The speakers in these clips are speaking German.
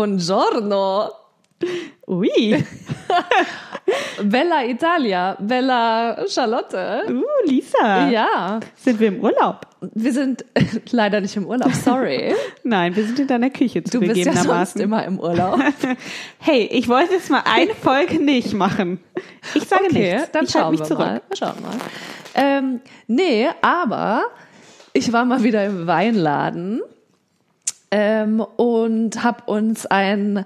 Buongiorno. Ui. Bella Italia. Bella Charlotte. Uh, Lisa. Ja. Sind wir im Urlaub? Wir sind leider nicht im Urlaub, sorry. Nein, wir sind in deiner Küche Du bist ja sonst immer im Urlaub. hey, ich wollte jetzt mal eine Folge nicht machen. Ich sage Okay, nichts. dann ich schauen mich wir zurück. mal. Schauen wir mal. Ähm, nee, aber ich war mal wieder im Weinladen ähm, und habe uns einen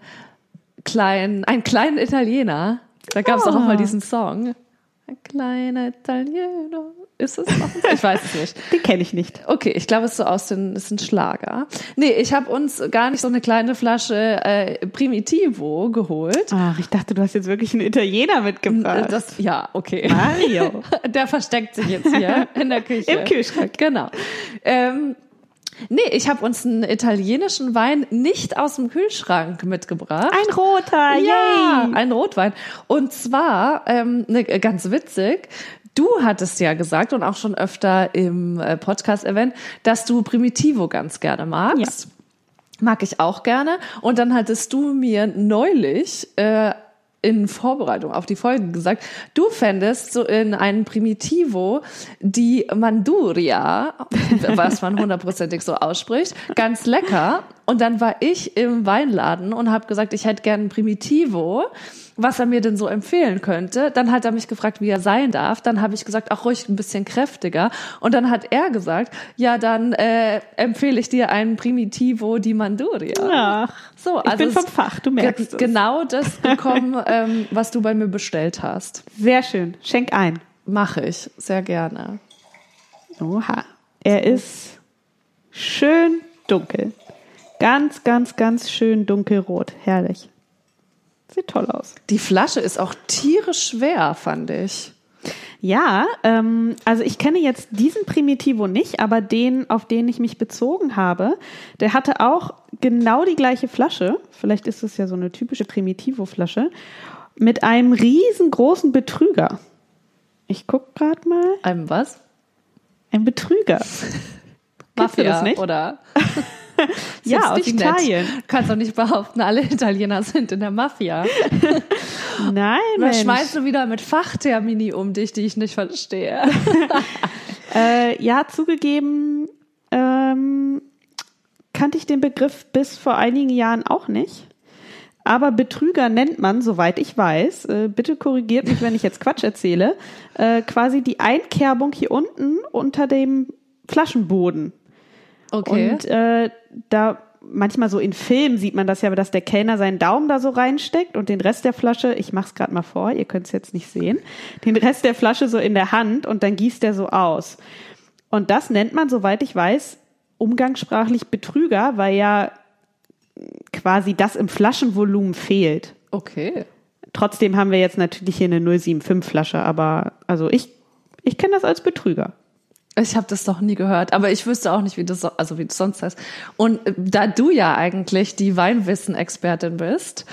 kleinen, einen kleinen Italiener, da gab es auch Ah. mal diesen Song. Ein kleiner Italiener. Ist es noch? Ich weiß es nicht. Den kenne ich nicht. Okay, ich glaube, es ist so aus den, ist ein Schlager. Nee, ich habe uns gar nicht so eine kleine Flasche äh, Primitivo geholt. Ach, ich dachte, du hast jetzt wirklich einen Italiener mitgebracht. Das, ja, okay. Mario. Der versteckt sich jetzt hier in der Küche. Im Kühlschrank. Genau. Ähm, nee, ich habe uns einen italienischen Wein nicht aus dem Kühlschrank mitgebracht. Ein roter, ja, yay. ein Rotwein. Und zwar, ähm, ne, ganz witzig, du hattest ja gesagt und auch schon öfter im äh, Podcast erwähnt, dass du Primitivo ganz gerne magst. Mag ich auch gerne. Und dann hattest du mir neulich äh, in Vorbereitung auf die Folge gesagt, du fändest so in einem Primitivo die Manduria, was man hundertprozentig so ausspricht, ganz lecker. Und dann war ich im Weinladen und habe gesagt, ich hätte gern ein Primitivo, was er mir denn so empfehlen könnte. Dann hat er mich gefragt, wie er sein darf. Dann habe ich gesagt, auch ruhig ein bisschen kräftiger. Und dann hat er gesagt, ja, dann äh, empfehle ich dir einen Primitivo di Manduria. Ach, So, ich also bin es- vom Fach, du merkst es. genau das bekommen, ähm, was du bei mir bestellt hast. Sehr schön. Schenk ein. Mache ich sehr gerne. Oha. Er ist schön dunkel. Ganz, ganz, ganz schön dunkelrot. Herrlich. Sieht toll aus. Die Flasche ist auch tierisch schwer, fand ich. Ja, ähm, also ich kenne jetzt diesen Primitivo nicht, aber den, auf den ich mich bezogen habe, der hatte auch genau die gleiche Flasche. Vielleicht ist es ja so eine typische Primitivo-Flasche mit einem riesengroßen Betrüger. Ich guck gerade mal. Einem was? Ein Betrüger. Du das nicht? Oder? Ja, aus nett. Italien. Du kannst doch nicht behaupten, alle Italiener sind in der Mafia. Nein, Was schmeißt du wieder mit Fachtermini um dich, die ich nicht verstehe? Äh, ja, zugegeben, ähm, kannte ich den Begriff bis vor einigen Jahren auch nicht. Aber Betrüger nennt man, soweit ich weiß, äh, bitte korrigiert mich, wenn ich jetzt Quatsch erzähle, äh, quasi die Einkerbung hier unten unter dem Flaschenboden. Okay. Und äh, da manchmal so in Filmen sieht man das ja, dass der Kellner seinen Daumen da so reinsteckt und den Rest der Flasche, ich mach's gerade mal vor, ihr könnt es jetzt nicht sehen, den Rest der Flasche so in der Hand und dann gießt er so aus. Und das nennt man, soweit ich weiß, umgangssprachlich Betrüger, weil ja quasi das im Flaschenvolumen fehlt. okay. Trotzdem haben wir jetzt natürlich hier eine 075 Flasche, aber also ich ich kenne das als Betrüger. Ich habe das doch nie gehört, aber ich wüsste auch nicht, wie das so, also wie das sonst heißt. Und äh, da du ja eigentlich die Weinwissen-Expertin bist,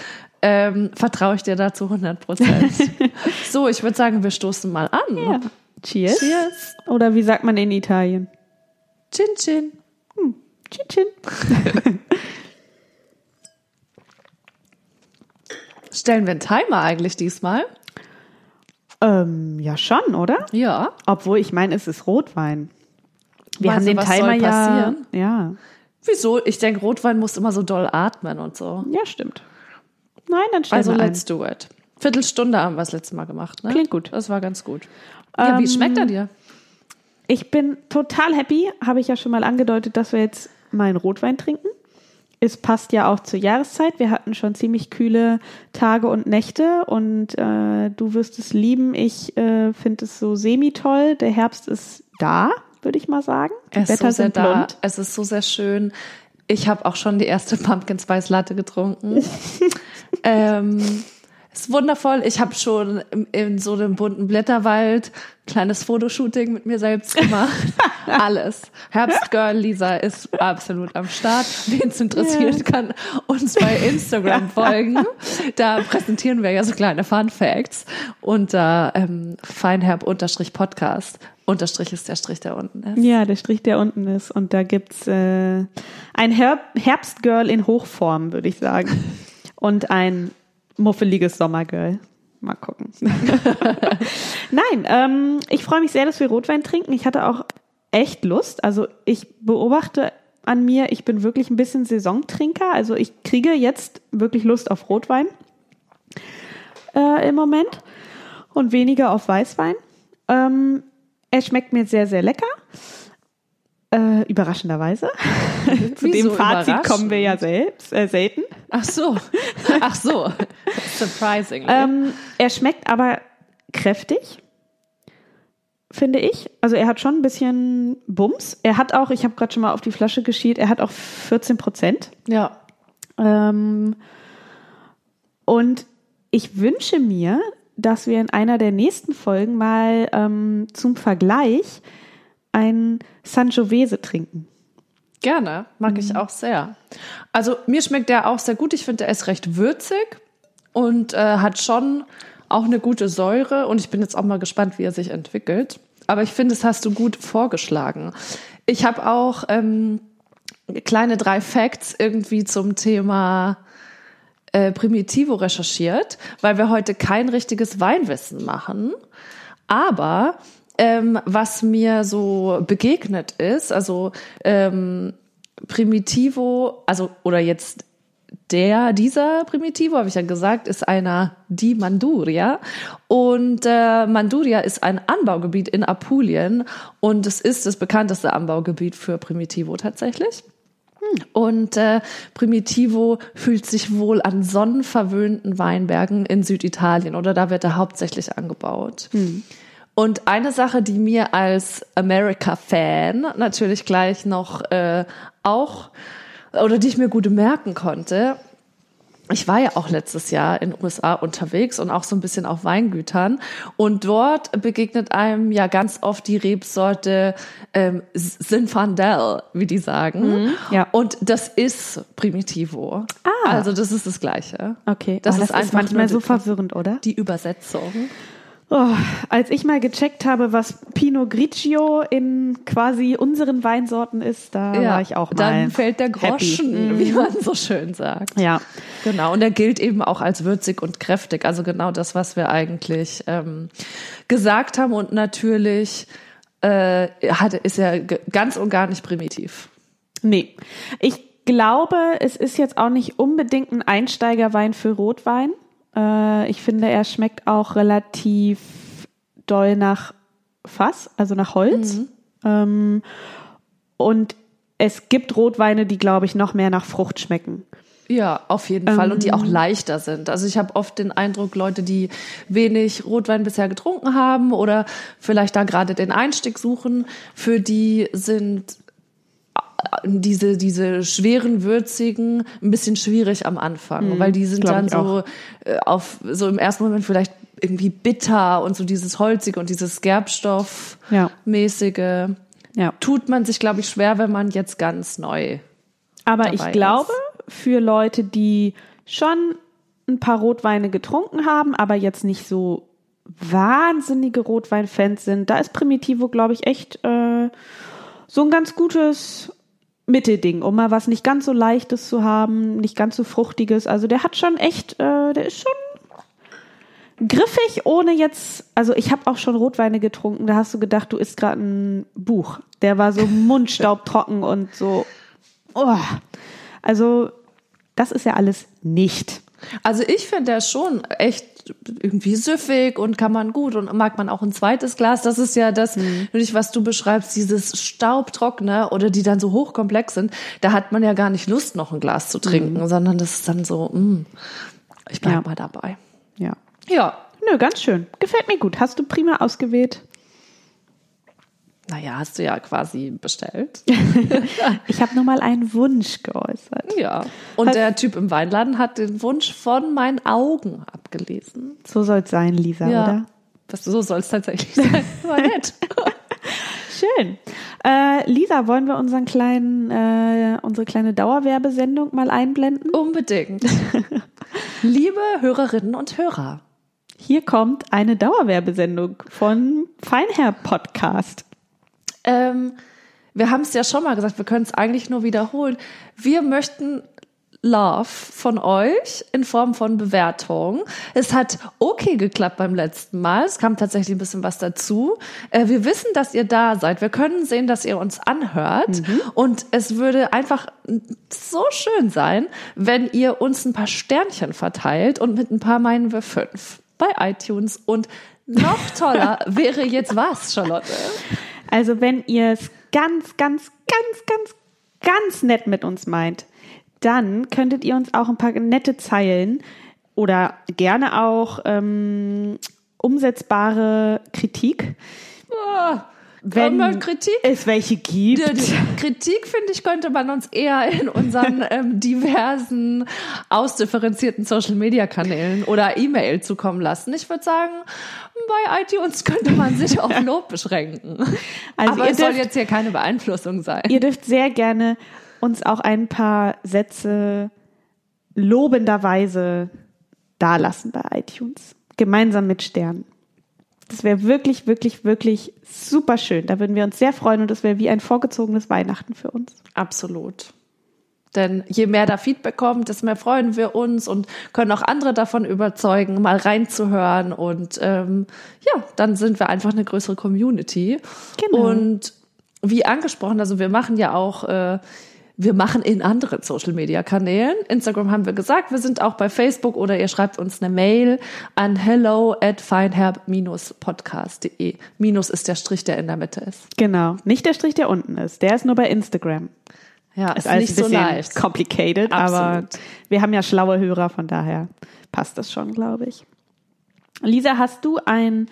ähm, vertraue ich dir dazu 100 Prozent. so, ich würde sagen, wir stoßen mal an. Ja. Cheers. Cheers. Oder wie sagt man in Italien? Chin Chin. Chin chin. Stellen wir einen Timer eigentlich diesmal? Ähm, ja, schon, oder? Ja. Obwohl, ich meine, es ist Rotwein. Wir Meinst haben du, den was Timer soll ja. passieren? Ja. Wieso? Ich denke, Rotwein muss immer so doll atmen und so. Ja, stimmt. Nein, dann stellen Also wir ein. let's do it. Viertelstunde haben wir das letzte Mal gemacht, ne? Klingt gut. Das war ganz gut. Ja, wie Ähm, schmeckt er dir? Ich bin total happy, habe ich ja schon mal angedeutet, dass wir jetzt mal einen Rotwein trinken. Es passt ja auch zur Jahreszeit. Wir hatten schon ziemlich kühle Tage und Nächte und äh, du wirst es lieben. Ich äh, finde es so semi-toll. Der Herbst ist da, würde ich mal sagen. Die Es ist Blätter so sehr sind da. blond. Es ist so sehr schön. Ich habe auch schon die erste Pumpkin Spice Latte getrunken. ähm, ist wundervoll. Ich habe schon in, so einem bunten Blätterwald kleines Fotoshooting mit mir selbst gemacht. Alles. Herbstgirl Lisa ist absolut am Start. Wen es interessiert, yeah. kann uns bei Instagram folgen. Da präsentieren wir ja so kleine Fun Facts unter ähm, feinherb-podcast. Unterstrich ist der Strich, der unten ist. Ja, der Strich, der unten ist. Und da gibt's äh, ein Herb Herbstgirl in Hochform, würde ich sagen. Und ein muffeliges Sommergirl. Mal gucken. Nein, ähm, ich freue mich sehr, dass wir Rotwein trinken. Ich hatte auch echt Lust. Also ich beobachte an mir, ich bin wirklich ein bisschen Saisontrinker. Also ich kriege jetzt wirklich Lust auf Rotwein äh, im Moment und weniger auf Weißwein. Ähm, er schmeckt mir sehr, sehr lecker. Äh, überraschenderweise. Zu dem Fazit kommen wir ja selbst, äh, selten. Ach so. Ach so. Surprising. Ähm, er schmeckt aber kräftig, finde ich. Also er hat schon ein bisschen Bums. Er hat auch, ich habe gerade schon mal auf die Flasche geschielt, er hat auch 14 Prozent. Ja. Ähm, und ich wünsche mir, dass wir in einer der nächsten Folgen mal ähm, zum Vergleich ein Sangiovese trinken. Gerne, mag mhm. ich auch sehr. Also mir schmeckt der auch sehr gut. Ich finde, er ist recht würzig und äh, hat schon auch eine gute Säure. Und ich bin jetzt auch mal gespannt, wie er sich entwickelt. Aber ich finde, das hast du gut vorgeschlagen. Ich habe auch ähm, kleine drei Facts irgendwie zum Thema äh, Primitivo recherchiert, weil wir heute kein richtiges Weinwissen machen. Aber ähm, was mir so begegnet ist, also ähm, Primitivo, also oder jetzt der, dieser Primitivo, habe ich ja gesagt, ist einer die Manduria. Und äh, Manduria ist ein Anbaugebiet in Apulien und es ist das bekannteste Anbaugebiet für Primitivo tatsächlich. Und äh, Primitivo fühlt sich wohl an sonnenverwöhnten Weinbergen in Süditalien oder da wird er hauptsächlich angebaut. Hm. Und eine Sache, die mir als America-Fan natürlich gleich noch äh, auch oder die ich mir gut merken konnte, ich war ja auch letztes Jahr in den USA unterwegs und auch so ein bisschen auf Weingütern. Und dort begegnet einem ja ganz oft die Rebsorte ähm, Zinfandel, wie die sagen. Mhm, ja. Und das ist Primitivo. Ah. Also das ist das Gleiche. Okay. Das, oh, das ist, ist manchmal so verwirrend, oder? Die Übersetzung. Oh, als ich mal gecheckt habe, was Pinot Grigio in quasi unseren Weinsorten ist, da ja, war ich auch mal. Dann fällt der Groschen, happy. wie man so schön sagt. Ja. Genau. Und er gilt eben auch als würzig und kräftig. Also genau das, was wir eigentlich ähm, gesagt haben. Und natürlich äh, hat, ist er ganz und gar nicht primitiv. Nee. Ich glaube, es ist jetzt auch nicht unbedingt ein Einsteigerwein für Rotwein. Äh, ich finde, er schmeckt auch relativ doll nach Fass, also nach Holz. Mhm. Ähm, und es gibt Rotweine, die, glaube ich, noch mehr nach Frucht schmecken. Ja, auf jeden ähm, Fall und die auch ähm. leichter sind. Also ich habe oft den Eindruck, Leute, die wenig Rotwein bisher getrunken haben oder vielleicht da gerade den Einstieg suchen, für die sind diese, diese schweren, würzigen ein bisschen schwierig am Anfang, mhm, weil die sind dann so äh, auf, so im ersten Moment vielleicht irgendwie bitter und so dieses holzige und dieses Gerbstoffmäßige. Ja. ja. Tut man sich, glaube ich, schwer, wenn man jetzt ganz neu. Aber ich glaube, ist. für Leute, die schon ein paar Rotweine getrunken haben, aber jetzt nicht so wahnsinnige Rotweinfans sind, da ist Primitivo, glaube ich, echt äh, so ein ganz gutes Mittelding, um mal was nicht ganz so leichtes zu haben, nicht ganz so fruchtiges. Also der hat schon echt, äh, der ist schon griffig, ohne jetzt, also ich habe auch schon Rotweine getrunken, da hast du gedacht, du isst gerade ein Buch. Der war so mundstaubtrocken und so. Oh. Also das ist ja alles nicht. Also ich finde der schon echt irgendwie süffig und kann man gut und mag man auch ein zweites Glas. Das ist ja das, mhm. was du beschreibst, dieses Staubtrockene oder die dann so hochkomplex sind. Da hat man ja gar nicht Lust, noch ein Glas zu trinken, mhm. sondern das ist dann so, mh, mm, ich bleib ja. mal dabei. Ja. Ja. Nö, ganz schön. Gefällt mir gut. Hast du prima ausgewählt. Naja, hast du ja quasi bestellt. ich habe nur mal einen Wunsch geäußert. Ja. Und Was? der Typ im Weinladen hat den Wunsch von meinen Augen abgelesen. So soll es sein, Lisa, ja. oder? Das, so soll es tatsächlich sein. War nett. Schön. Äh, Lisa, wollen wir unseren kleinen, äh, unsere kleine Dauerwerbesendung mal einblenden? Unbedingt. Liebe Hörerinnen und Hörer. Hier kommt eine Dauerwerbesendung von Feinherr Podcast. Ähm, wir haben es ja schon mal gesagt, wir können es eigentlich nur wiederholen. Wir möchten Love von euch in Form von Bewertung. Es hat okay geklappt beim letzten Mal. Es kam tatsächlich ein bisschen was dazu. Äh, wir wissen, dass ihr da seid. Wir können sehen, dass ihr uns anhört. Mhm. Und es würde einfach so schön sein, wenn ihr uns ein paar Sternchen verteilt und mit ein paar meinen wir fünf bei iTunes. Und noch toller wäre jetzt was, Charlotte? Also wenn ihr es ganz, ganz, ganz, ganz, ganz nett mit uns meint, dann könntet ihr uns auch ein paar nette Zeilen oder gerne auch ähm, umsetzbare Kritik. Oh, wenn Kritik? es welche gibt. Kritik, finde ich, könnte man uns eher in unseren ähm, diversen, ausdifferenzierten Social-Media-Kanälen oder E-Mail zukommen lassen. Ich würde sagen, bei iTunes könnte man sich auf Lob beschränken. Also Aber es dürft, soll jetzt hier keine Beeinflussung sein. Ihr dürft sehr gerne uns auch ein paar Sätze lobenderweise dalassen bei iTunes. Gemeinsam mit Sternen. Das wäre wirklich, wirklich, wirklich super schön. Da würden wir uns sehr freuen und das wäre wie ein vorgezogenes Weihnachten für uns. Absolut. Denn je mehr da Feedback kommt, desto mehr freuen wir uns und können auch andere davon überzeugen, mal reinzuhören. Und ähm, ja, dann sind wir einfach eine größere Community. Genau. Und wie angesprochen, also wir machen ja auch äh, wir machen in anderen Social Media Kanälen. Instagram haben wir gesagt, wir sind auch bei Facebook oder ihr schreibt uns eine Mail an hello at feinherb-podcast.de. Minus ist der Strich, der in der Mitte ist. Genau. Nicht der Strich, der unten ist. Der ist nur bei Instagram. Ja, ist, ist nicht so leicht. Complicated, Absolut. aber wir haben ja schlaue Hörer, von daher passt das schon, glaube ich. Lisa, hast du ein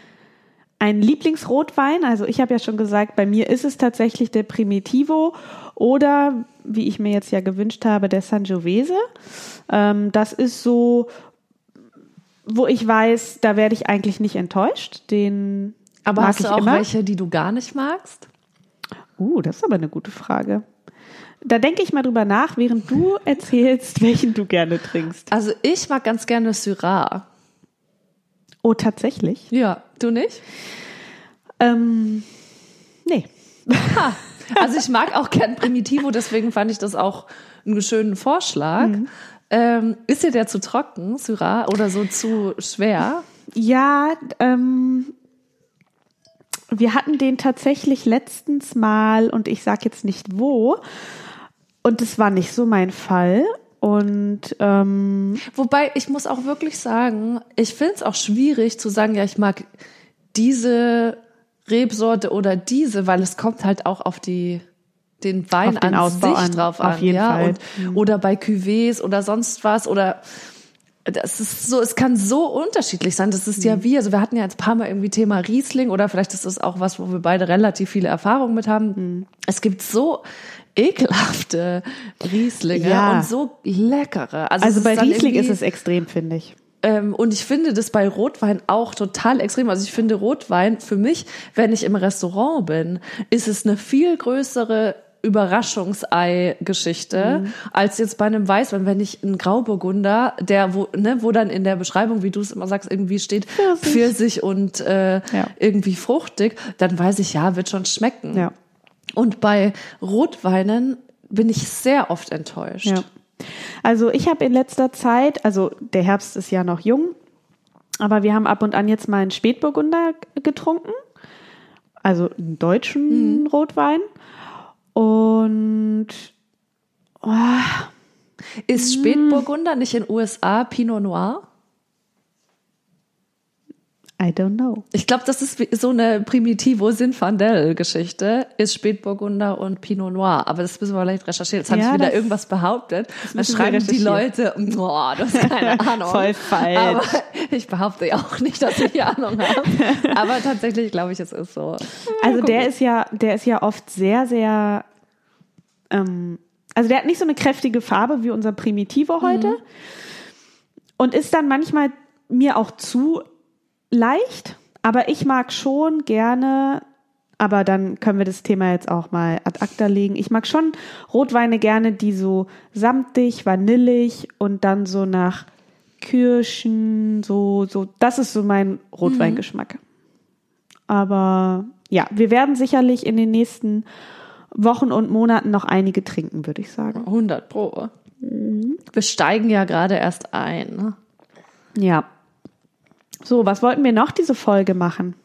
ein Lieblingsrotwein? Also ich habe ja schon gesagt, bei mir ist es tatsächlich der Primitivo oder, wie ich mir jetzt ja gewünscht habe, der Sangiovese. Ähm, das ist so, wo ich weiß, da werde ich eigentlich nicht enttäuscht. Den aber mag hast du auch immer. welche, die du gar nicht magst? Uh, das ist aber eine gute Frage. Da denke ich mal drüber nach, während du erzählst, welchen du gerne trinkst. Also ich mag ganz gerne Syrah. Oh, tatsächlich? Ja, du nicht? Ähm, nee. Ha. Also ich mag auch gern Primitivo, deswegen fand ich das auch einen schönen Vorschlag. Mhm. Ähm, ist dir der zu trocken, Syrah, oder so zu schwer? Ja, ähm, wir hatten den tatsächlich letztens mal und ich sag jetzt nicht wo. Und es war nicht so mein Fall. Und ähm, wobei ich muss auch wirklich sagen, ich finde es auch schwierig zu sagen, ja, ich mag diese Rebsorte oder diese, weil es kommt halt auch auf die den Wein den an Ausbau sich an, drauf an, ja, Fall. Und, mhm. oder bei Cuvées oder sonst was oder das ist so, es kann so unterschiedlich sein. Das ist ja mhm. wie, also wir hatten ja jetzt ein paar Mal irgendwie Thema Riesling oder vielleicht ist das auch was, wo wir beide relativ viele Erfahrungen mit haben. Mhm. Es gibt so ekelhafte Rieslinge ja. und so leckere. Also, also bei Riesling ist es extrem, finde ich. Ähm, und ich finde das bei Rotwein auch total extrem. Also ich finde Rotwein für mich, wenn ich im Restaurant bin, ist es eine viel größere Überraschungsei-Geschichte mhm. als jetzt bei einem Weißwein, wenn ich einen Grauburgunder, der wo ne, wo dann in der Beschreibung, wie du es immer sagst, irgendwie steht Pfirsich, Pfirsich und äh, ja. irgendwie fruchtig, dann weiß ich ja, wird schon schmecken. Ja. Und bei Rotweinen bin ich sehr oft enttäuscht. Ja. Also ich habe in letzter Zeit, also der Herbst ist ja noch jung, aber wir haben ab und an jetzt mal einen Spätburgunder getrunken, also einen deutschen mhm. Rotwein. Und oh, ist Spätburgunder nicht in USA Pinot Noir? I don't know. Ich glaube, das ist so eine Primitivo-Sinfandel-Geschichte, ist Spätburgunder und Pinot Noir. Aber das müssen wir vielleicht recherchieren. Jetzt habe Ja, ich wieder das- irgendwas behauptet. Dann schreiben die. Leute, boah, du hast keine Ahnung. Voll falsch. Aber ich behaupte ja auch nicht, dass ich Ahnung habe. Aber tatsächlich glaube ich, es ist so. Also der ist ja, der ist ja oft sehr, sehr, ähm, also der hat nicht so eine kräftige Farbe wie unser Primitivo heute und ist dann manchmal mir auch zu leicht, aber ich mag schon gerne, aber dann können wir das Thema jetzt auch mal ad acta legen. Ich mag schon Rotweine gerne, die so samtig, vanillig und dann so nach Kirschen, so, so, das ist so mein Rotweingeschmack. Aber ja, wir werden sicherlich in den nächsten Wochen und Monaten noch einige trinken, würde ich sagen. 100 Pro. Wir steigen ja gerade erst ein. ne? Ja. So, was wollten wir noch diese Folge machen?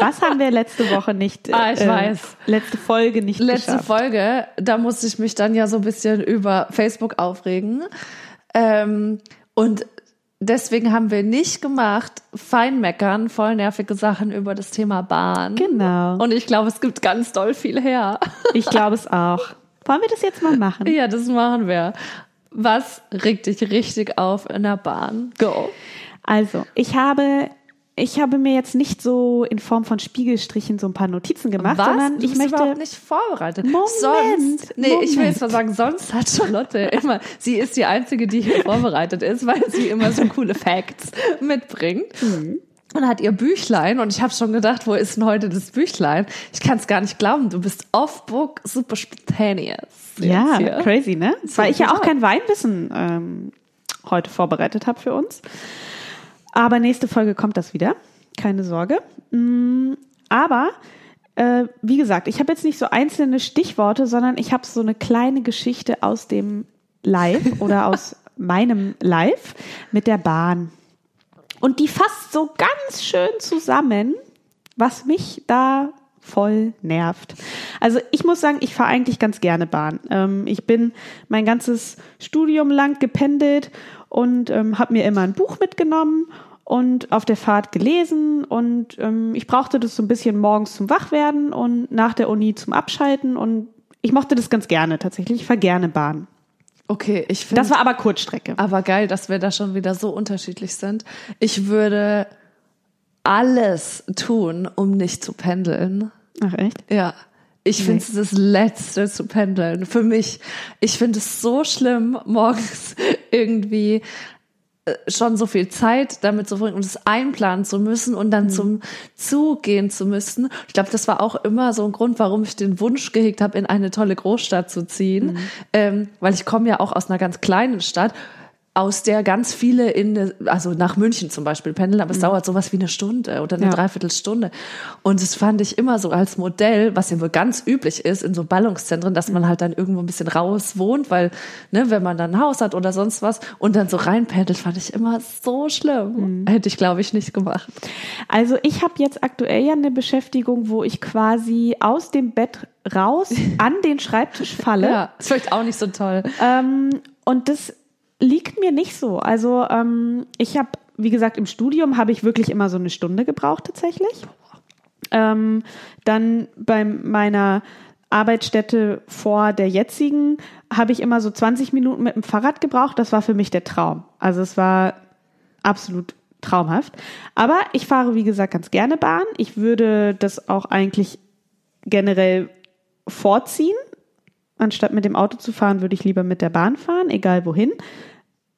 Was haben wir letzte Woche nicht? äh, Ah, ich weiß. Letzte Folge nicht Letzte geschafft. Folge, da musste ich mich dann ja so ein bisschen über Facebook aufregen. Ähm, und deswegen haben wir nicht gemacht, Feinmeckern, voll nervige Sachen über das Thema Bahn. Genau. Und ich glaube, es gibt ganz doll viel her. Ich glaube es auch. Wollen wir das jetzt mal machen? ja, das machen wir. Was regt dich richtig auf in der Bahn? Go. Also, ich habe, ich habe mir jetzt nicht so in Form von Spiegelstrichen so ein paar Notizen gemacht, Was? sondern ich möchte. überhaupt nicht vorbereitet. Moment, sonst, nee, ich will Moment. jetzt mal sagen, sonst hat Charlotte immer, sie ist die Einzige, die hier vorbereitet ist, weil sie immer so coole Facts mitbringt. Mhm. Und hat ihr Büchlein und ich habe schon gedacht, wo ist denn heute das Büchlein? Ich kann es gar nicht glauben, du bist off-book super spontaneous. Ja, hier. crazy, ne? Weil ich ja auch total. kein Weinwissen ähm, heute vorbereitet habe für uns. Aber nächste Folge kommt das wieder. Keine Sorge. Mm, Aber äh, wie gesagt, ich habe jetzt nicht so einzelne Stichworte, sondern ich habe so eine kleine Geschichte aus dem Live oder aus meinem Live mit der Bahn. Und die fasst so ganz schön zusammen, was mich da voll nervt. Also ich muss sagen, ich fahre eigentlich ganz gerne Bahn. Ähm, ich bin mein ganzes Studium lang gependelt und ähm, habe mir immer ein Buch mitgenommen und auf der Fahrt gelesen und ähm, ich brauchte das so ein bisschen morgens zum Wachwerden und nach der Uni zum Abschalten und ich mochte das ganz gerne tatsächlich. Ich fahre gerne Bahn. Okay, ich finde Das war aber Kurzstrecke. aber geil, dass wir da schon wieder so unterschiedlich sind. Ich würde alles tun, um nicht zu pendeln. Ach echt? Ja. Ich finde es das Letzte zu pendeln. Für mich. Ich finde es so schlimm, morgens irgendwie schon so viel Zeit damit zu verbringen und es einplanen zu müssen und dann zum Zug gehen zu müssen. Ich glaube, das war auch immer so ein Grund, warum ich den Wunsch gehegt habe, in eine tolle Großstadt zu ziehen. Ähm, weil ich komme ja auch aus einer ganz kleinen Stadt aus der ganz viele in, eine- also nach München zum Beispiel pendeln, aber es dauert sowas wie eine Stunde oder eine Ja. Dreiviertelstunde. Und das fand ich immer so als Modell, was ja wohl ganz üblich ist in so Ballungszentren, dass man halt dann irgendwo ein bisschen raus wohnt, weil, ne, wenn man dann ein Haus hat oder sonst was und dann so reinpendelt, fand ich immer so schlimm. Hätte ich, glaube ich, nicht gemacht. Also ich habe jetzt aktuell ja eine Beschäftigung, wo ich quasi aus dem Bett raus an den Schreibtisch falle. Ja, ist vielleicht auch nicht so toll. Ähm, und das liegt mir nicht so. Also ähm, ich habe, wie gesagt, im Studium habe ich wirklich immer so eine Stunde gebraucht tatsächlich. Ähm, dann bei meiner Arbeitsstätte vor der jetzigen habe ich immer so 20 Minuten mit dem Fahrrad gebraucht. Das war für mich der Traum. Also es war absolut traumhaft. Aber ich fahre, wie gesagt, ganz gerne Bahn. Ich würde das auch eigentlich generell vorziehen. Anstatt mit dem Auto zu fahren, würde ich lieber mit der Bahn fahren, egal wohin.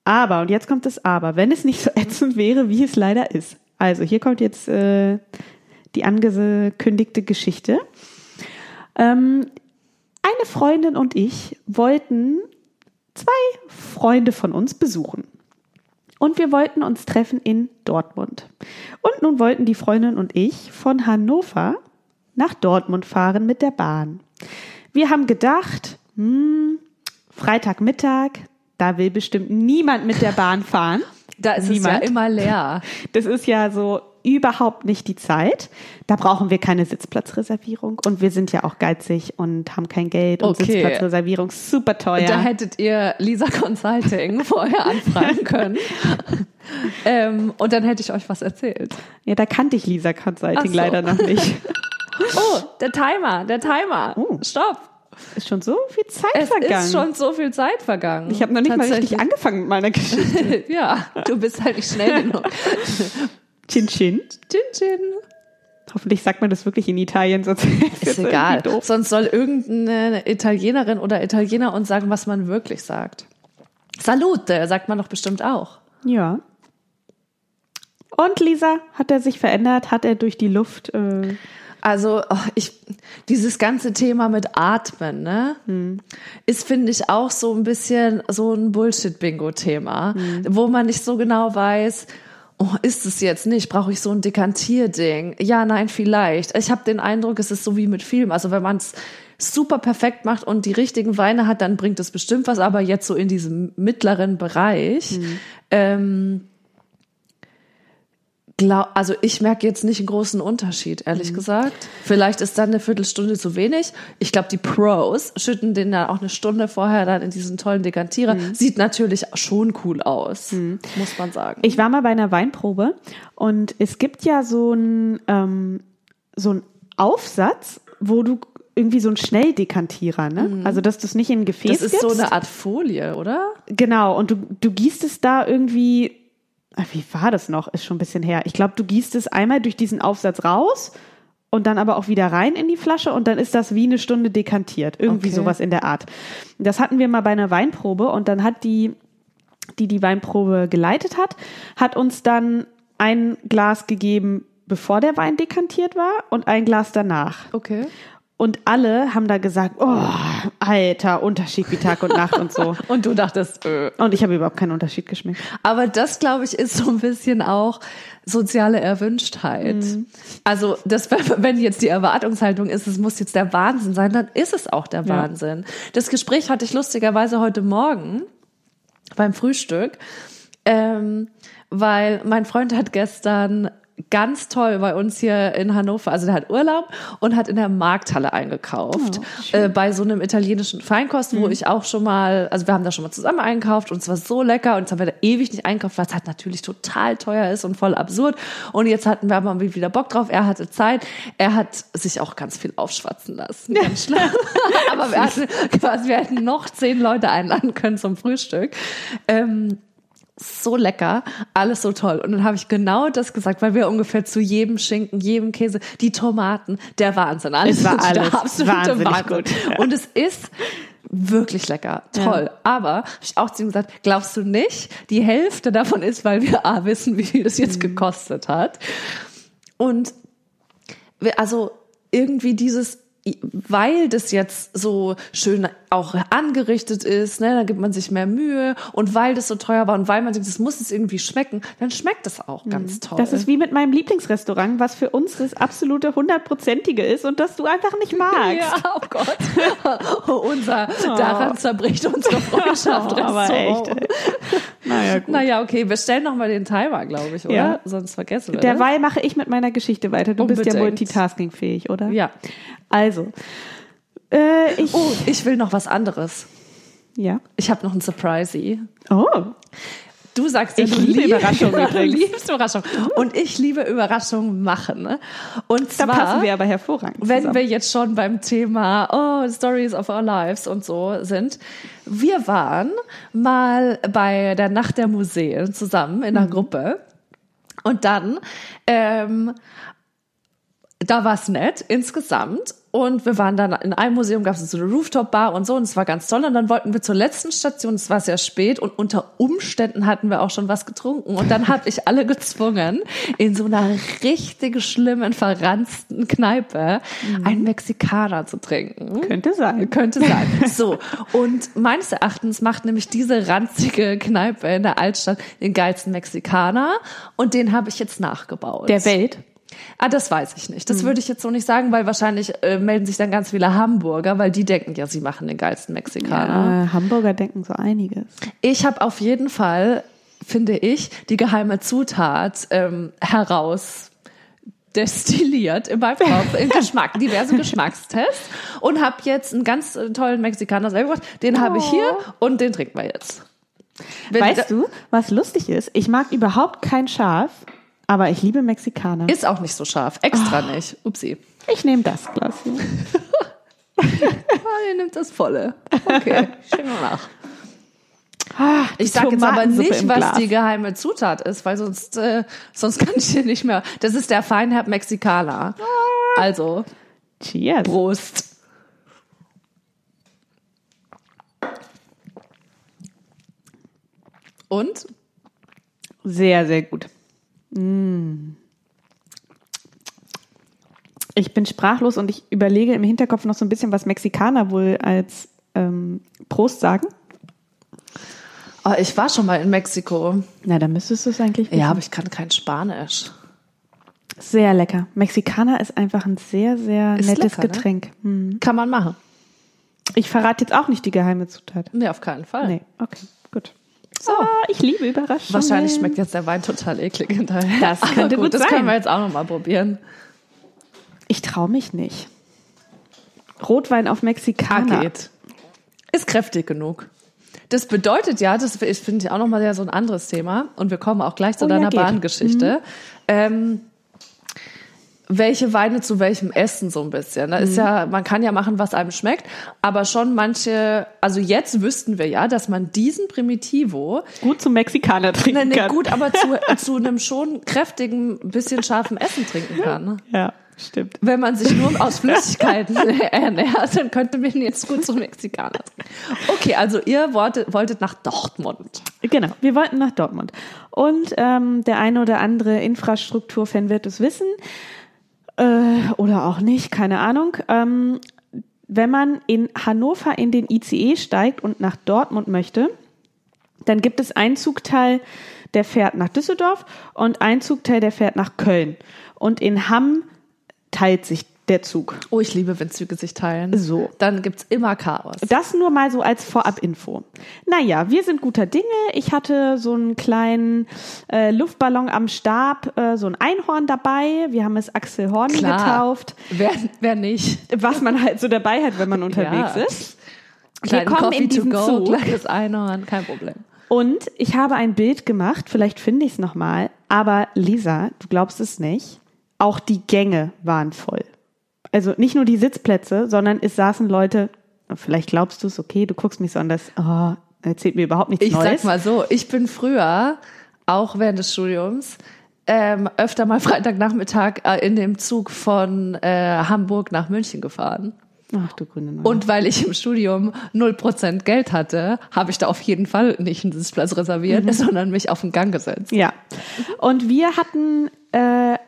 Aber, und jetzt kommt das Aber, wenn es nicht so ätzend wäre, wie es leider ist. Also, hier kommt jetzt äh, die angekündigte Geschichte. Ähm, eine Freundin und ich wollten zwei Freunde von uns besuchen. Und wir wollten uns treffen in Dortmund. Und nun wollten die Freundin und ich von Hannover nach Dortmund fahren mit der Bahn. Wir haben gedacht, hm, Freitagmittag, da will bestimmt niemand mit der Bahn fahren. Da ist Niemand. es ja immer leer. Das ist ja so überhaupt nicht die Zeit. Da brauchen wir keine Sitzplatzreservierung. Und wir sind ja auch geizig und haben kein Geld. Und Okay. Sitzplatzreservierung super teuer. Da hättet ihr Lisa Consulting vorher anfragen können. ähm, und dann hätte ich euch was erzählt. ja, da kannte ich Lisa Consulting so. leider noch nicht. Oh, der Timer, der Timer. Oh. Stopp. Ist schon so viel Zeit Es vergangen. ist schon so viel Zeit vergangen. ich habe noch nicht mal richtig angefangen mit meiner Geschichte. ja, du bist halt nicht schnell genug. Chin Chin. Chin Chin. Hoffentlich sagt man das wirklich in Italien, sonst Ist egal. Sonst soll irgendeine Italienerin oder Italiener uns sagen, was man wirklich sagt. Salute, sagt man doch bestimmt auch. Ja. Und Lisa, hat er sich verändert? Hat er durch die Luft? Äh, Also oh, ich, dieses ganze Thema mit Atmen, ne, ist finde ich auch so ein bisschen so ein Bullshit-Bingo-Thema, wo man nicht so genau weiß. Oh, ist es jetzt nicht? Brauche ich so ein Dekantierding? Ja, nein, vielleicht. Ich habe den Eindruck, es ist so wie mit Film. Also wenn man es super perfekt macht und die richtigen Weine hat, dann bringt es bestimmt was. Aber jetzt so in diesem mittleren Bereich, ähm, glaub, also ich merke jetzt nicht einen großen Unterschied, ehrlich Mhm. gesagt. Vielleicht ist dann eine Viertelstunde zu wenig. Ich glaube, die Pros schütten den dann auch eine Stunde vorher dann in diesen tollen Dekantierer. Mhm. Sieht natürlich schon cool aus, muss man sagen. ich war mal bei einer Weinprobe und es gibt ja so einen ähm, so einen Aufsatz, wo du irgendwie so ein Schnelldekantierer, ne? Also dass du es nicht in ein Gefäß Mhm. das ist so gibst. eine Art Folie, oder? Genau, und du, du gießt es da irgendwie, wie war das noch? Ist schon ein bisschen her. Ich glaube, du gießt es einmal durch diesen Aufsatz raus und dann aber auch wieder rein in die Flasche und dann ist das wie eine Stunde dekantiert. Irgendwie Okay. sowas in der Art. Das hatten wir mal bei einer Weinprobe und dann hat die, die die Weinprobe geleitet hat, hat uns dann ein Glas gegeben, bevor der Wein dekantiert war und ein Glas danach. Okay. Und alle haben da gesagt, oh, alter, Unterschied wie Tag und Nacht und so. Und du dachtest, äh. Und ich habe überhaupt keinen Unterschied geschmeckt. Aber das, glaube ich, ist so ein bisschen auch soziale Erwünschtheit. Mhm. Also, das, wenn jetzt die Erwartungshaltung ist, es muss jetzt der Wahnsinn sein, dann ist es auch der Ja. Wahnsinn. Das Gespräch hatte ich lustigerweise heute Morgen beim Frühstück, ähm, weil mein Freund hat gestern ganz toll bei uns hier in Hannover, also der hat Urlaub und hat in der Markthalle eingekauft, Oh, äh, bei so einem italienischen Feinkost, wo ich auch schon mal, also wir haben da schon mal zusammen eingekauft und es war so lecker und jetzt haben wir da ewig nicht eingekauft, weil es halt natürlich total teuer ist und voll absurd. Und jetzt hatten wir aber wieder Bock drauf, er hatte Zeit, er hat sich auch ganz viel aufschwatzen lassen, ganz schlimm, aber wir hatten quasi, wir hätten noch zehn Leute einladen können zum Frühstück. Ähm, so lecker, alles so toll. Und dann habe ich genau das gesagt, weil wir ungefähr zu jedem Schinken, jedem Käse, die Tomaten, der Wahnsinn. Alles Es war alles absolute wahnsinnig Wahnsinn. gut, ja. Und es ist wirklich lecker, toll. Aber hab ich auch zu ihm gesagt, glaubst du nicht, die Hälfte davon ist, weil wir A wissen, wie viel das Mhm. jetzt gekostet hat. Und wir- also irgendwie dieses weil das jetzt so schön auch angerichtet ist, ne, da gibt man sich mehr Mühe und weil das so teuer war und weil man denkt, das muss es irgendwie schmecken, dann schmeckt es auch ganz toll. Mhm. Das ist wie mit meinem Lieblingsrestaurant, was für uns das absolute hundertprozentige ist und das du einfach nicht magst. ja, oh Gott. Unser, daran zerbricht unsere Freundschaft. Oh, aber echt, ey. Naja, gut. Naja, okay, wir stellen noch mal den Timer, glaube ich, oder? Ja. Sonst vergessen wir das. Derweil mache ich mit meiner Geschichte weiter. Du bist ja Unbedingt. multitaskingfähig, oder? Ja. Also, äh, ich, Oh, ich will noch was anderes. ja. Ich habe noch ein Surprise. Oh, Du sagst ja, Ich du liebe lieb- Überraschungen du liebst Überraschungen. Und ich liebe Überraschungen machen. ne? Und da zwar, passen wir aber hervorragend wenn zusammen. wir jetzt schon beim Thema oh, Stories of Our Lives und so sind. Wir waren mal bei der Nacht der Museen zusammen in einer Gruppe. Und dann, ähm, da war es nett insgesamt. Und wir waren dann in einem Museum, gab es so eine Rooftop-Bar und so, und es war ganz toll. Und dann wollten wir zur letzten Station, es war sehr spät, und unter Umständen hatten wir auch schon was getrunken. Und dann habe ich alle gezwungen, in so einer richtig schlimmen, verranzten Kneipe einen Mexikaner zu trinken. Könnte sein. Könnte sein. So. Und meines Erachtens macht nämlich diese ranzige Kneipe in der Altstadt den geilsten Mexikaner. Und den habe ich jetzt nachgebaut. Der Welt. Ah, das weiß ich nicht. Das würde ich jetzt so nicht sagen, weil wahrscheinlich äh, melden sich dann ganz viele Hamburger, weil die denken ja, sie machen den geilsten Mexikaner. Äh, Hamburger denken so einiges. Ich habe auf jeden Fall, finde ich, die geheime Zutat ähm, heraus destilliert in meinem Kopf, in Geschmack, diverse Geschmackstests und habe jetzt einen ganz äh, tollen Mexikaner selber gemacht. Den habe ich hier und den trinken wir jetzt. Wenn Weißt du, was lustig ist? Ich mag überhaupt kein Scharf, aber ich liebe Mexikaner. Ist auch nicht so scharf, extra nicht. Upsi. Ich nehme das Glas hier. Ah, ihr nimmt das volle. Okay, schicken wir nach. Ah, Ich sag jetzt aber nicht, was Glas. die geheime Zutat ist, weil sonst, äh, sonst kann ich hier nicht mehr. Das ist der Feinherb Mexikaner. Also, Cheers. Prost. Und? Sehr, sehr gut. Mm. Ich bin sprachlos und ich überlege im Hinterkopf noch so ein bisschen, was Mexikaner wohl als ähm, Prost sagen. Oh, ich war schon mal in Mexiko. Na, dann müsstest du es eigentlich wissen. Ja, aber ich kann kein Spanisch. Sehr lecker. Mexikaner ist einfach ein sehr, sehr Ist nettes lecker, ne? Getränk. Hm. Kann man machen. Ich verrate jetzt auch nicht die geheime Zutat. Nee, auf keinen Fall. Nee, okay. So. Ah, ich liebe Überraschungen. Wahrscheinlich schmeckt jetzt der Wein total eklig hinterher. Das könnte gut Das sein. können wir jetzt auch noch mal probieren. Ich traue mich nicht. Rotwein auf Mexikaner. Geht. Ist kräftig genug. Das bedeutet ja, das finde ich auch nochmal so ein anderes Thema, und wir kommen auch gleich zu Oh ja, deiner geht. Bahngeschichte. Ähm, welche Weine zu welchem Essen so ein bisschen. Da Mhm. ist ja, man kann ja machen, was einem schmeckt, aber schon manche, also jetzt wüssten wir ja, dass man diesen Primitivo, Gut zum Mexikaner trinken ne, ne, kann. gut, aber zu, zu einem schon kräftigen, bisschen scharfen Essen trinken kann. Ne? Ja, stimmt. Wenn man sich nur aus Flüssigkeiten ernährt, dann könnte man jetzt gut zum Mexikaner. Okay, also ihr wolltet, wolltet nach Dortmund. Genau, wir wollten nach Dortmund. Und ähm, der eine oder andere Infrastrukturfan wird es wissen. Äh, oder auch nicht, keine Ahnung. Ähm, wenn man in Hannover in den ICE steigt und nach Dortmund möchte, dann gibt es einen Zugteil, der fährt nach Düsseldorf und einen Zugteil, der fährt nach Köln. Und in Hamm teilt sich der Zug. Oh, ich liebe, wenn Züge sich teilen. So. Dann gibt's immer Chaos. Das nur mal so als Vorab-Info. Naja, wir sind guter Dinge. Ich hatte so einen kleinen äh, Luftballon am Stab, äh, so ein Einhorn dabei. Wir haben es Axel Horn Klar. getauft. Wer, wer nicht? Was man halt so dabei hat, wenn man unterwegs Ja. ist. Kleinen kommen Coffee in diesen to go, Zug. kleines Einhorn, kein Problem. Und ich habe ein Bild gemacht, vielleicht finde ich es nochmal. Aber Lisa, du glaubst es nicht, auch die Gänge waren voll. Also nicht nur die Sitzplätze, sondern es saßen Leute, vielleicht glaubst du es, okay, du guckst mich so an, das oh, erzählt mir überhaupt nichts Ich Neues. sag mal so, ich bin früher, auch während des Studiums, ähm, öfter mal Freitagnachmittag äh, in dem Zug von äh, Hamburg nach München gefahren. Ach du grüne Neune. Und weil ich im Studium 0% Geld hatte, habe ich da auf jeden Fall nicht einen Sitzplatz reserviert, sondern mich auf den Gang gesetzt. Ja. Und wir hatten äh,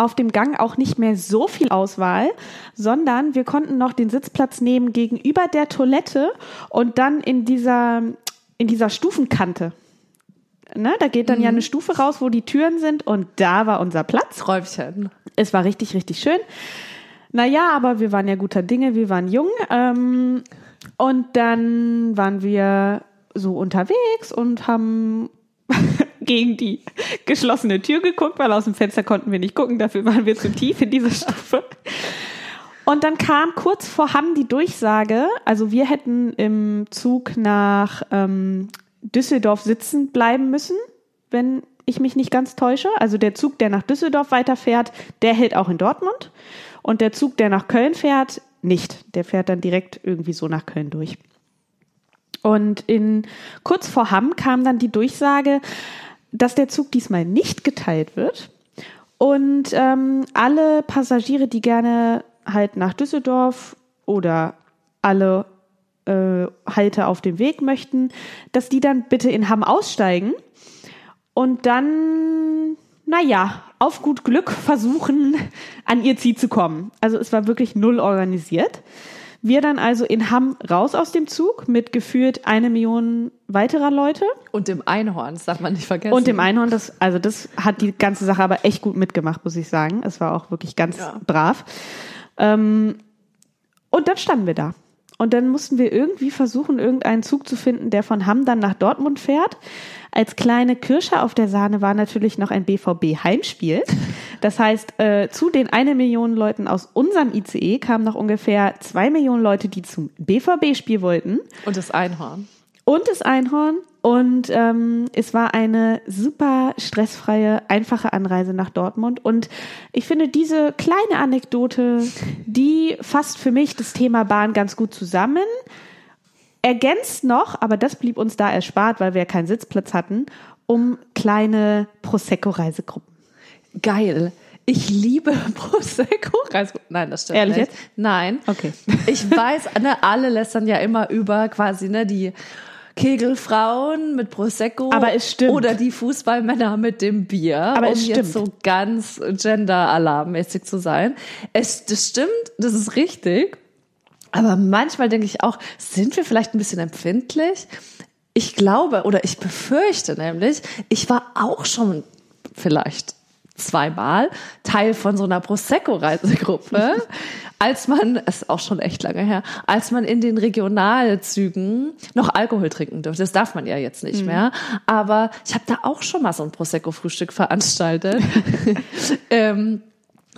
auf dem Gang auch nicht mehr so viel Auswahl, sondern wir konnten noch den Sitzplatz nehmen gegenüber der Toilette und dann in dieser, in dieser Stufenkante. Ne, da geht dann ja eine Stufe raus, wo die Türen sind und da war unser Platz. Träumchen. Es war richtig, richtig schön. Naja, aber wir waren ja guter Dinge, wir waren jung. Ähm, und dann waren wir so unterwegs und haben gegen die geschlossene Tür geguckt, weil aus dem Fenster konnten wir nicht gucken, dafür waren wir zu tief in dieser Stufe. Und dann kam kurz vor Hamm die Durchsage, also wir hätten im Zug nach ähm, Düsseldorf sitzen bleiben müssen, wenn ich mich nicht ganz täusche. Also der Zug, der nach Düsseldorf weiterfährt, der hält auch in Dortmund. Und der Zug, der nach Köln fährt, nicht. Der fährt dann direkt irgendwie so nach Köln durch. Und in kurz vor Hamm kam dann die Durchsage, dass der Zug diesmal nicht geteilt wird und ähm, alle Passagiere, die gerne halt nach Düsseldorf oder alle äh, Halte auf dem Weg möchten, dass die dann bitte in Hamm aussteigen und dann, naja, auf gut Glück versuchen, an ihr Ziel zu kommen. Also es war wirklich null organisiert. Wir dann also in Hamm raus aus dem Zug mit gefühlt eine Million weiterer Leute. Und dem Einhorn, das darf man nicht vergessen. Und dem Einhorn, das, also das hat die ganze Sache aber echt gut mitgemacht, muss ich sagen. Es war auch wirklich ganz Ja. brav. Ähm, und dann standen wir da. Und dann mussten wir irgendwie versuchen, irgendeinen Zug zu finden, der von Hamm dann nach Dortmund fährt. Als kleine Kirsche auf der Sahne war natürlich noch ein BVB-Heimspiel. Das heißt, äh, zu den eine Million Leuten aus unserem ICE kamen noch ungefähr zwei Millionen Leute, die zum BVB-Spiel wollten. Und das Einhorn. Und das Einhorn. Und ähm, es war eine super stressfreie, einfache Anreise nach Dortmund. Und ich finde, diese kleine Anekdote, die fasst für mich das Thema Bahn ganz gut zusammen. Ergänzt noch, aber das blieb uns da erspart, weil wir keinen Sitzplatz hatten, um kleine Prosecco-Reisegruppen. Geil. Ich liebe Prosecco. Nein, das stimmt Ehrlich nicht. jetzt? Nein. Okay. Ich weiß, ne, alle lästern ja immer über quasi ne die Kegelfrauen mit Prosecco. Aber es stimmt. Oder die Fußballmänner mit dem Bier. Aber um es jetzt stimmt. so ganz gender-alarmmäßig zu sein. Es, das stimmt, das ist richtig. Aber manchmal denke ich auch, sind wir vielleicht ein bisschen empfindlich? Ich glaube oder ich befürchte nämlich, ich war auch schon vielleicht zweimal Teil von so einer Prosecco-Reisegruppe, als man, es ist auch schon echt lange her, als man in den Regionalzügen noch Alkohol trinken durfte. Das darf man ja jetzt nicht mehr. Aber ich habe da auch schon mal so ein Prosecco-Frühstück veranstaltet. ähm,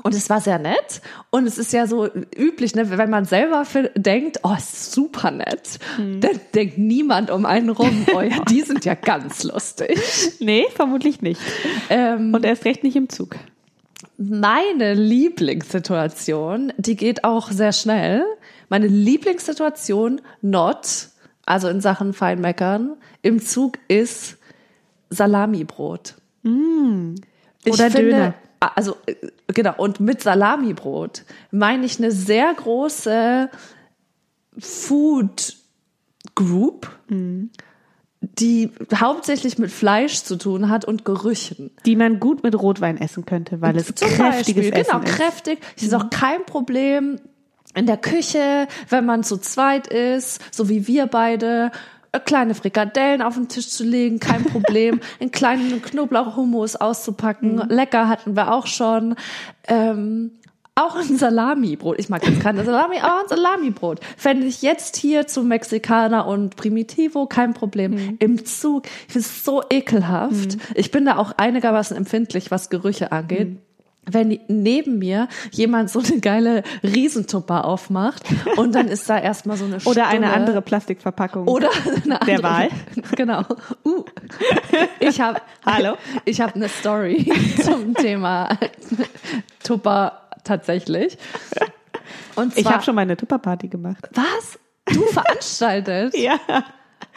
und es war sehr nett. Und es ist ja so üblich, ne, wenn man selber denkt, oh, ist super nett, dann denkt niemand um einen rum, oh ja, die sind ja ganz lustig. Nee, vermutlich nicht. Ähm, Und erst recht nicht im Zug. meine Lieblingssituation, die geht auch sehr schnell. Meine Lieblingssituation, not, also in Sachen Feinmeckern, im Zug ist Salamibrot. Ich Oder Döner. Also, äh, genau, und mit Salamibrot meine ich eine sehr große Food Group, die hauptsächlich mit Fleisch zu tun hat und Gerüchen. Die man gut mit Rotwein essen könnte, weil es Zum kräftiges Beispiel, genau, Essen ist. kräftig. Es ist auch kein Problem in der Küche, wenn man zu zweit ist, so wie wir beide, kleine Frikadellen auf den Tisch zu legen, kein Problem. einen kleinen Knoblauchhummus auszupacken, Mhm. lecker hatten wir auch schon. Ähm, auch ein Salamibrot. Ich mag jetzt keine Salami, aber ein Salamibrot. Fände ich jetzt hier zum Mexikaner und Primitivo kein Problem. Mhm. Im Zug, ich finde es so ekelhaft. Ich bin da auch einigermaßen empfindlich, was Gerüche angeht. Mhm. Wenn neben mir jemand so eine geile Riesentupper aufmacht und dann ist da erstmal so eine Oder eine andere Plastikverpackung. oder eine andere, Der Wahl. Genau. Uh. Ich habe Hallo? Ich habe eine Story zum Thema Tupper tatsächlich. Und zwar, ich habe schon mal eine Tupperparty gemacht. was? Du veranstaltet? Ja.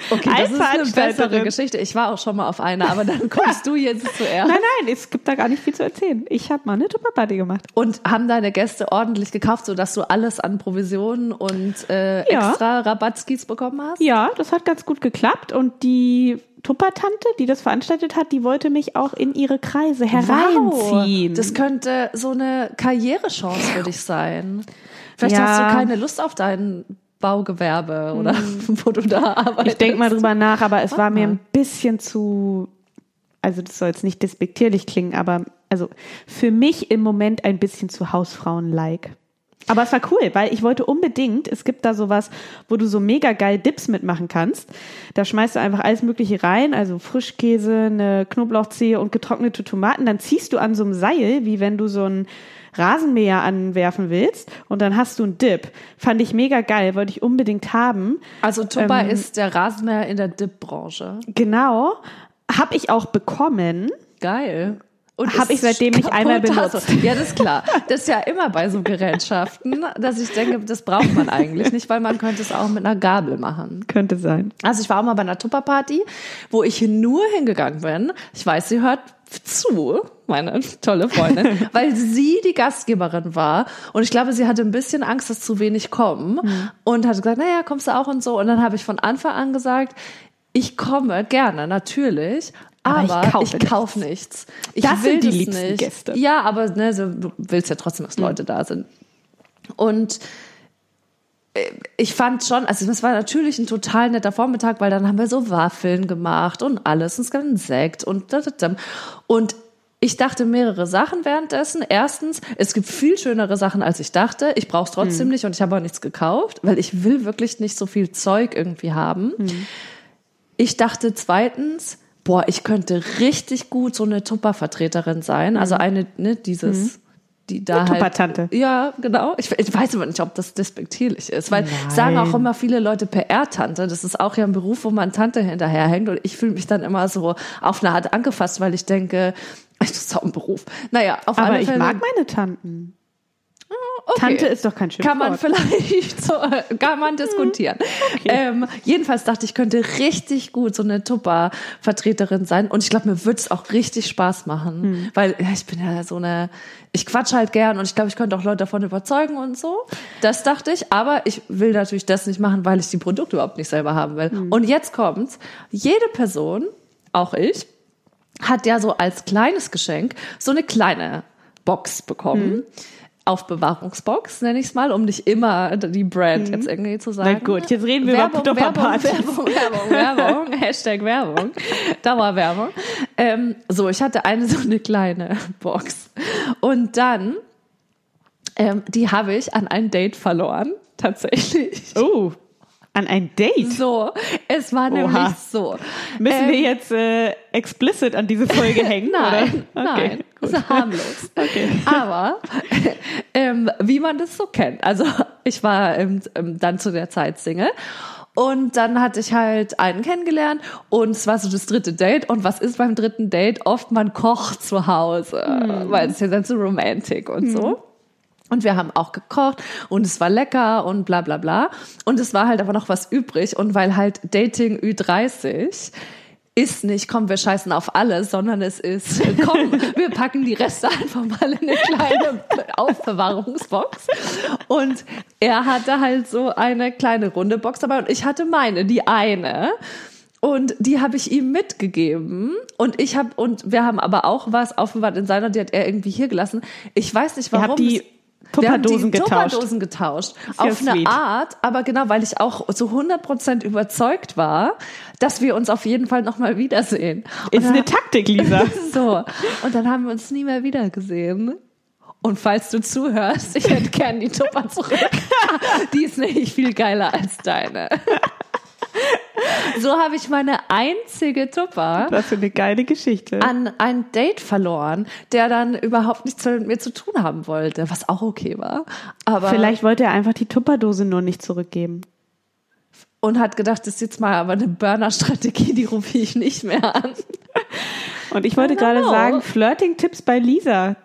Okay, das ist eine bessere Geschichte. Ich war auch schon mal auf einer, aber dann kommst du jetzt zuerst. Nein, nein, es gibt da gar nicht viel zu erzählen. Ich habe mal eine Tupperparty gemacht. Und haben deine Gäste ordentlich gekauft, sodass du alles an Provisionen und äh, Ja. extra Rabattskis bekommen hast? Ja, das hat ganz gut geklappt und die Tuppertante, die das veranstaltet hat, die wollte mich auch in ihre Kreise hereinziehen. Wow, das könnte so eine Karrierechance für dich sein. Vielleicht Ja. hast du keine Lust auf dein Baugewerbe oder wo du da arbeitest. Ich denke mal drüber nach, aber es war mir mal. ein bisschen zu, also das soll jetzt nicht despektierlich klingen, aber also für mich im Moment ein bisschen zu Hausfrauen-like. Aber es war cool, weil ich wollte unbedingt, es gibt da sowas, wo du so mega geil Dips mitmachen kannst. Da schmeißt du einfach alles Mögliche rein, also Frischkäse, eine Knoblauchzehe und getrocknete Tomaten. Dann ziehst du an so einem Seil, wie wenn du so ein Rasenmäher anwerfen willst und dann hast du einen Dip. Fand ich mega geil, wollte ich unbedingt haben. Also Tupper Ähm, ist der Rasenmäher in der Dip-Branche. Genau, habe ich auch bekommen. Geil. Und Hab ist ich seitdem nicht einmal benutzt. Also, ja, das ist klar. Das ist ja immer bei so Gerätschaften, dass ich denke, das braucht man eigentlich nicht, weil man könnte es auch mit einer Gabel machen. Könnte sein. Also ich war auch mal bei einer Tupperparty, wo ich nur hingegangen bin. Ich weiß, sie hört zu, meine tolle Freundin, weil sie die Gastgeberin war. Und ich glaube, sie hatte ein bisschen Angst, dass zu wenig kommen. Und hat gesagt, naja, kommst du auch und so. Und dann habe ich von Anfang an gesagt, ich komme gerne, natürlich. Aber Aber, ich kaufe ich kaufe nichts. Ich Das will sind die das liebsten nicht. Gäste. Ja, aber ne, so, du willst ja trotzdem, dass Leute da sind. Und ich fand schon, also das war natürlich ein total netter Vormittag, weil dann haben wir so Waffeln gemacht und alles. Und es gab einen Sekt und da, da, da. Und ich dachte mehrere Sachen währenddessen. Erstens, es gibt viel schönere Sachen, als ich dachte. Ich brauche es trotzdem nicht und ich habe auch nichts gekauft, weil ich will wirklich nicht so viel Zeug irgendwie haben. Ich dachte zweitens, Boah, ich könnte richtig gut so eine Tupper-Vertreterin sein. Also eine, ne, dieses, die da Eine halt. Tupper-Tante. Ja, genau. Ich, ich weiß aber nicht, ob das despektierlich ist, weil sagen auch immer viele Leute PR-Tante. Das ist auch ja ein Beruf, wo man Tante hinterherhängt. Und ich fühle mich dann immer so auf eine Art angefasst, weil ich denke, das ist auch ein Beruf. Naja, auf Aber ich Fälle. mag meine Tanten. Okay. Tante ist doch kein Schimpfwort. Kann man vielleicht so, kann man diskutieren. Ähm, jedenfalls dachte ich, könnte richtig gut so eine Tupper-Vertreterin sein. Und ich glaube, mir würde es auch richtig Spaß machen. Hm. Weil ja, ich bin ja so eine, ich quatsch halt gern und ich glaube, ich könnte auch Leute davon überzeugen und so. Das dachte ich. Aber ich will natürlich das nicht machen, weil ich die Produkte überhaupt nicht selber haben will. Hm. Und jetzt kommt's. Jede Person, auch ich, hat ja so als kleines Geschenk so eine kleine Box bekommen. Hm. Aufbewahrungsbox, nenne ich es mal, um nicht immer die Brand jetzt irgendwie zu sagen. Mhm. Na gut, jetzt reden wir Werbung, über Werbung, Tupperpartys. Werbung, Werbung, Werbung, Hashtag Werbung, Dauerwerbung. Ähm, so, ich hatte eine so eine kleine Box. Und dann, ähm, die habe ich an ein Date verloren, tatsächlich. Oh, an ein Date. So, es war nämlich so. Müssen Ähm, wir jetzt äh, explicit an diese Folge hängen? Nein, oder? nein, ist harmlos. Okay. Aber ähm, wie man das so kennt. Also ich war ähm, ähm, dann zu der Zeit Single. Und dann hatte ich halt einen kennengelernt und es war so das dritte Date. Und was ist beim dritten Date? Oft man kocht zu Hause, weil es ist ja dann so Romantik und so. Und wir haben auch gekocht und es war lecker und bla bla bla. Und es war halt aber noch was übrig. Und weil halt Dating Ü30 ist nicht, komm, wir scheißen auf alles, sondern es ist, komm, wir packen die Reste einfach mal in eine kleine Aufbewahrungsbox. Und er hatte halt so eine kleine runde Box dabei und ich hatte meine, die eine. Und die habe ich ihm mitgegeben. Und ich habe, und wir haben aber auch was aufbewahrt in seiner, die hat er irgendwie hier gelassen. Ich weiß nicht warum. die das- wir haben Tupperdosen die getauscht. Tupperdosen getauscht. Ja Auf eine sweet. Art, aber genau, weil ich auch zu 100% überzeugt war, dass wir uns auf jeden Fall nochmal wiedersehen. Und Ist dann- eine Taktik, Lisa. so. Und dann haben wir uns nie mehr wiedergesehen. Und falls du zuhörst, ich hätte gern die Tupper zurück. die ist nämlich viel geiler als deine. So habe ich meine einzige Tupper Was für eine geile Geschichte. an ein Date verloren, der dann überhaupt nichts mit mir zu tun haben wollte, was auch okay war. Aber Vielleicht wollte er einfach die Tupperdose nur nicht zurückgeben. und hat gedacht, das ist jetzt mal aber eine Burner-Strategie, die rufe ich nicht mehr an. Und ich wollte gerade sagen, Flirting-Tipps bei Lisa.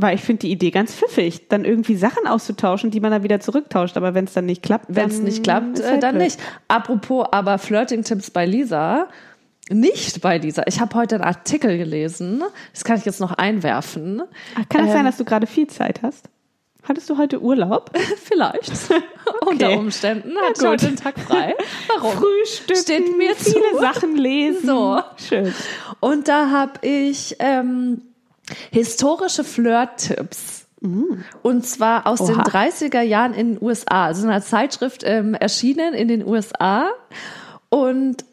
Weil ich finde die Idee ganz pfiffig, dann irgendwie Sachen auszutauschen, die man dann wieder zurücktauscht. Aber wenn es dann nicht klappt, Wenn es nicht klappt, äh, halt dann blöd. nicht. Apropos aber Flirting-Tipps bei Lisa. Nicht bei Lisa. Ich habe heute einen Artikel gelesen. Das kann ich jetzt noch einwerfen. Ach, kann es Ähm, sein, dass du gerade viel Zeit hast? Hattest du heute Urlaub? Vielleicht. Unter Umständen hat ich heute den Tag frei. Warum? Frühstücken, Steht mir viele zu. Sachen lesen. So. Schön. Und da habe ich ähm, historische Flirt-Tipps. Und zwar aus den Oha. 30er Jahren in den USA. Also in einer Zeitschrift ähm, erschienen in den USA. Und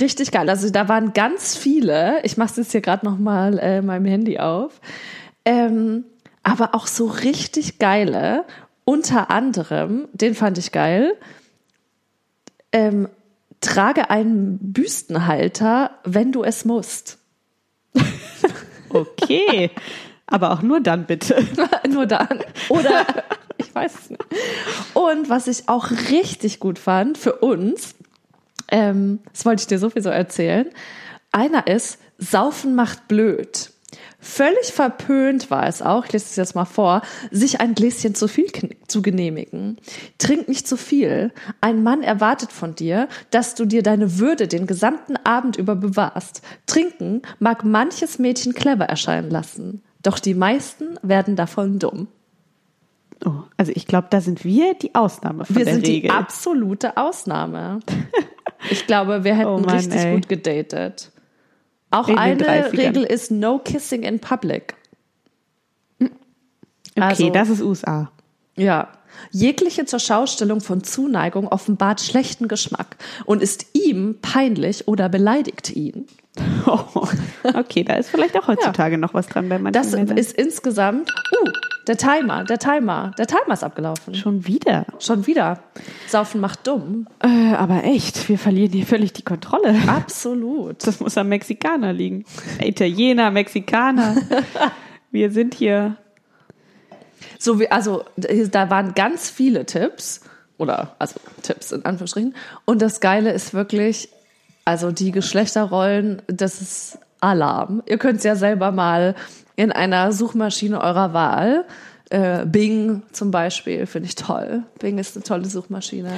richtig geil. Also da waren ganz viele. Ich mache es jetzt hier gerade noch mal äh, meinem Handy auf. Ähm, aber auch so richtig geile. Unter anderem, den fand ich geil. Ähm, trage einen Büstenhalter, wenn du es musst. Okay. Aber auch nur dann bitte. Nur dann. Oder ich weiß es nicht. Und was ich auch richtig gut fand für uns, ähm, das wollte ich dir sowieso erzählen. Einer ist, Saufen macht blöd. Völlig verpönt war es auch, ich lese es jetzt mal vor, sich ein Gläschen zu viel zu genehmigen. Trink nicht zu viel. Ein Mann erwartet von dir, dass du dir deine Würde den gesamten Abend über bewahrst. Trinken mag manches Mädchen clever erscheinen lassen. Doch die meisten werden davon dumm. Oh, also ich glaube, da sind wir die Ausnahme von Wir der sind Regel. die absolute Ausnahme. Ich glaube, wir hätten Oh Mann, richtig ey. gut gedatet. Auch In eine 30ern. Regel ist no kissing in public. okay, also- das ist USA. Ja. Jegliche Zurschaustellung von Zuneigung offenbart schlechten Geschmack und ist ihm peinlich oder beleidigt ihn. Oh, okay, da ist vielleicht auch heutzutage noch was dran bei manchen Das Männern. ist insgesamt, uh, Der Timer, der Timer, der Timer ist abgelaufen. Schon wieder. Schon wieder. Saufen macht dumm. Äh, aber echt, wir verlieren hier völlig die Kontrolle. Absolut. Das muss am Mexikaner liegen. Italiener, Mexikaner. Wir sind hier. So wie, also da waren ganz viele Tipps oder also Tipps in Anführungsstrichen. Und das Geile ist wirklich, also die Geschlechterrollen, das ist Alarm. Ihr könnt es ja selber mal in einer Suchmaschine eurer Wahl. Äh, Bing zum Beispiel finde ich toll. Bing ist eine tolle Suchmaschine.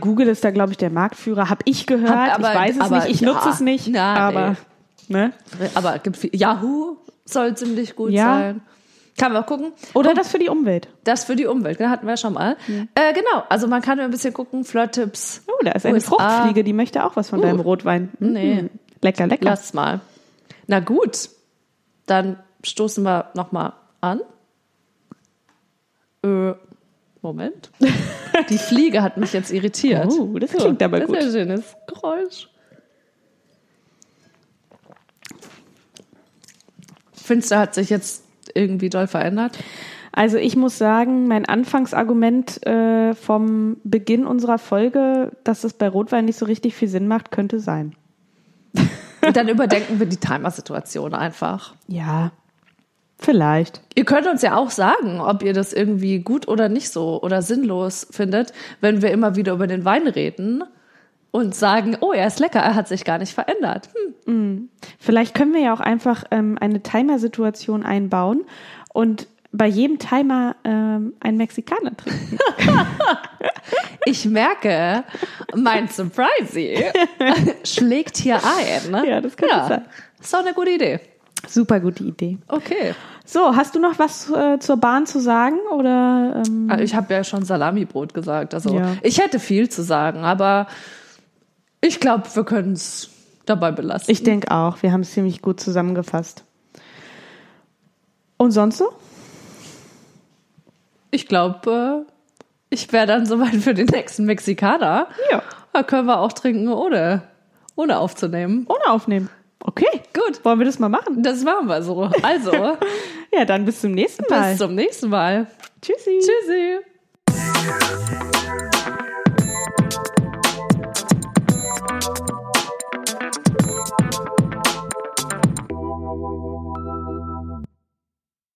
Google ist da, glaube ich, der Marktführer. Hab ich gehört. Hab- aber- ich weiß es nicht. Ich ja. nutze es nicht. Na, aber ne? Aber es gibt viel, Yahoo soll ziemlich gut Ja. sein. Kann man gucken. Oder das für die Umwelt. das für die Umwelt, genau, hatten wir schon mal. Äh, genau, also man kann ein bisschen gucken, Flirt-Tipps. Oh, da ist eine USA. Fruchtfliege, die möchte auch was von Uh. deinem Rotwein. Mhm. Nee. Lecker, lecker. Lass mal. Na gut, dann stoßen wir nochmal an. Äh, Moment. Die Fliege hat mich jetzt irritiert. Oh, das klingt aber das gut. ist ein schönes Geräusch. Findest du, hat sich jetzt irgendwie doll verändert? Also ich muss sagen, mein Anfangsargument äh, vom Beginn unserer Folge, dass es bei Rotwein nicht so richtig viel Sinn macht, könnte sein. Und dann überdenken wir die Timer-Situation einfach. Ja, vielleicht. Ihr könnt uns ja auch sagen, ob ihr das irgendwie gut oder nicht so oder sinnlos findet, wenn wir immer wieder über den Wein reden und sagen, oh, er ist lecker, er hat sich gar nicht verändert. Hm. Vielleicht können wir ja auch einfach ähm, eine Timer-Situation einbauen und bei jedem Timer ähm, einen Mexikaner trinken. Ich merke, mein Surprisey schlägt hier ein. Ne? Ja, das könnte sein. Ist doch eine gute Idee. Super gute Idee. Okay. So, hast du noch was äh, zur Bahn zu sagen oder? Ähm, Also Ich habe ja schon Salamibrot gesagt. Also Ja. ich hätte viel zu sagen, aber ich glaube, wir können es dabei belassen. ich denke auch, wir haben es ziemlich gut zusammengefasst. Und sonst so? Ich glaube, äh, ich wäre dann soweit für den nächsten Mexikaner. Ja. Da können wir auch trinken, ohne, ohne aufzunehmen. Ohne aufnehmen. Okay. Gut, Wollen wir das mal machen? das machen wir so. Also, Ja, dann bis zum nächsten Mal. bis zum nächsten Mal. Tschüssi. Tschüssi.